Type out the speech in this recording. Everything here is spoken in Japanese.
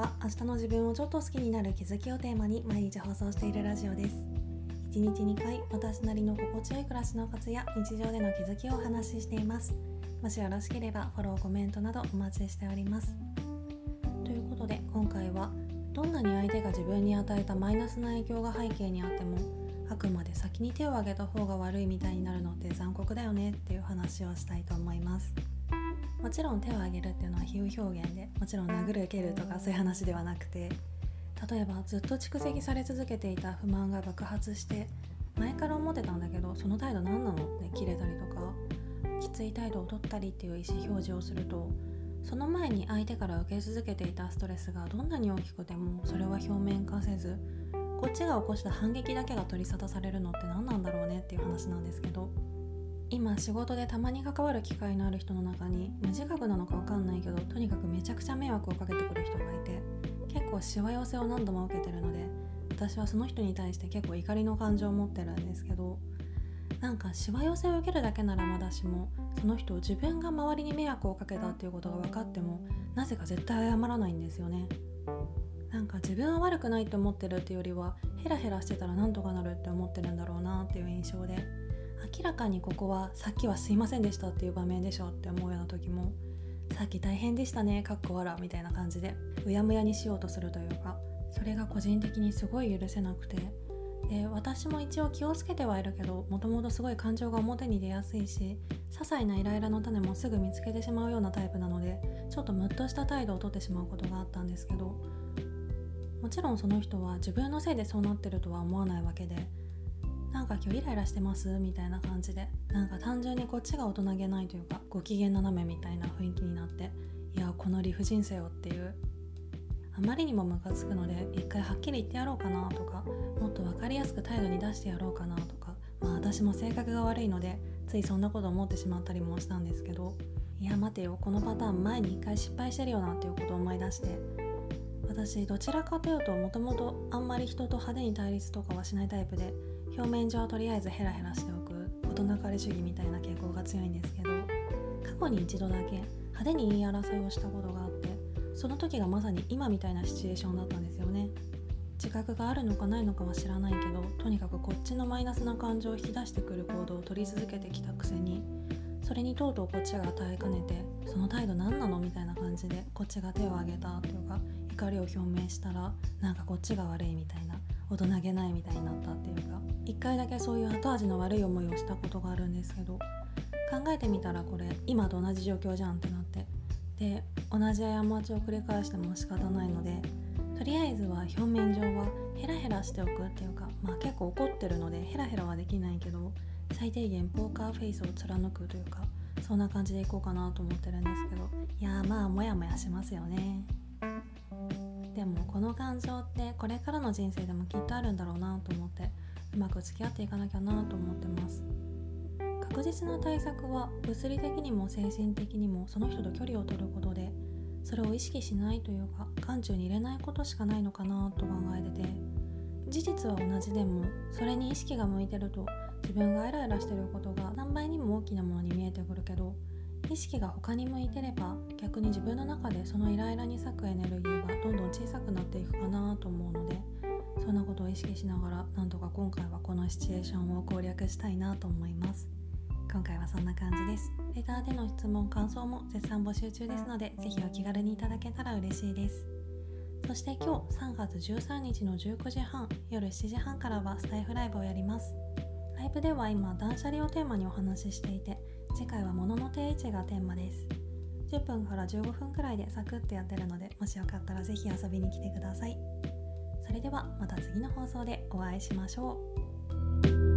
は明日の自分をちょっと好きになる気づきをテーマに毎日放送しているラジオです。1日2回私なりの心地よい暮らしのコツや日常での気づきをお話ししています。もしよろしければフォローコメントなどお待ちしております。ということで今回はどんなに相手が自分に与えたマイナスな影響が背景にあってもあくまで先に手を挙げた方が悪いみたいになるのって残酷だよねっていう話をしたいと思います。もちろん手を挙げるっていうのは比喩表現でもちろん殴る蹴るとかそういう話ではなくて例えばずっと蓄積され続けていた不満が爆発して前から思ってたんだけどその態度何なのって切れたりとかきつい態度を取ったりっていう意思表示をするとその前に相手から受け続けていたストレスがどんなに大きくてもそれは表面化せずこっちが起こした反撃だけが取り沙汰されるのって何なんだろうねっていう話なんですけど今仕事でたまに関わる機会のある人の中に無自覚なのか分かんないけどとにかくめちゃくちゃ迷惑をかけてくる人がいて結構しわ寄せを何度も受けてるので私はその人に対して結構怒りの感情を持ってるんですけどなんかしわ寄せを受けるだけならまだしもその人を自分が周りに迷惑をかけたっていうことが分かってもなぜか絶対謝らないんですよね。なんか自分は悪くないって思ってるっていうよりはヘラヘラしてたらなんとかなるって思ってるんだろうなっていう印象で。明らかにここはさっきはすいませんでしたっていう場面でしょって思うような時もさっき大変でしたねかっこ笑みたいな感じでうやむやにしようとするというかそれが個人的にすごい許せなくてで私も一応気をつけてはいるけどもともとすごい感情が表に出やすいし些細なイライラの種もすぐ見つけてしまうようなタイプなのでちょっとムッとした態度をとってしまうことがあったんですけどもちろんその人は自分のせいでそうなってるとは思わないわけでなんか今日イライラしてます？みたいな感じで。なんか単純にこっちが大人げないというかご機嫌斜めみたいな雰囲気になっていやこの理不尽さよっていう。あまりにもムカつくので一回はっきり言ってやろうかなとかもっと分かりやすく態度に出してやろうかなとかまあ私も性格が悪いのでついそんなこと思ってしまったりもしたんですけどいや待てよこのパターン前に一回失敗してるよなっていうことを思い出して私どちらかというともともとあんまり人と派手に対立とかはしないタイプで表面上はとりあえずヘラヘラしておく事なかれ主義みたいな傾向が強いんですけど過去に一度だけ派手に言い争いをしたことがあってその時がまさに今みたいなシチュエーションだったんですよね。自覚があるのかないのかは知らないけどとにかくこっちのマイナスな感情を引き出してくる行動を取り続けてきたくせにそれにとうとうこっちが耐えかねてその態度何なのみたいな感じでこっちが手を挙げたというか怒りを表明したらなんかこっちが悪いみたいな大人げないみたいになったっていうか一回だけそういう後味の悪い思いをしたことがあるんですけど考えてみたらこれ今と同じ状況じゃんってなってで同じ過ちを繰り返しても仕方ないのでとりあえずは表面上はヘラヘラしておくっていうかまあ結構怒ってるのでヘラヘラはできないけど最低限ポーカーフェイスを貫くというかそんな感じでいこうかなと思ってるんですけどいやまあモヤモヤしますよね。この感情ってこれからの人生でもきっとあるんだろうなと思ってうまく付き合っていかなきゃなと思ってます。確実な対策は物理的にも精神的にもその人と距離を取ることでそれを意識しないというか眼中に入れないことしかないのかなと考えてて事実は同じでもそれに意識が向いてると自分がイライラしてることが何倍にも大きなものに見えてくるけど意識が他に向いてれば逆に自分の中でそのイライラに割くエネルギーがどんどん小さくなっていくかなと思うのでそんなことを意識しながらなんとか今回はこのシチュエーションを攻略したいなと思います。今回はそんな感じです。レターでの質問感想も絶賛募集中ですのでぜひお気軽にいただけたら嬉しいです。そして今日3月13日の19時半夜7時半からはスタイフライブをやります。ライブでは今断捨離をテーマにお話ししていて次回は物の定位置がテーマです。10分から15分くらいでサクッとやってるのでもしよかったら是非遊びに来てください。それではまた次の放送でお会いしましょう。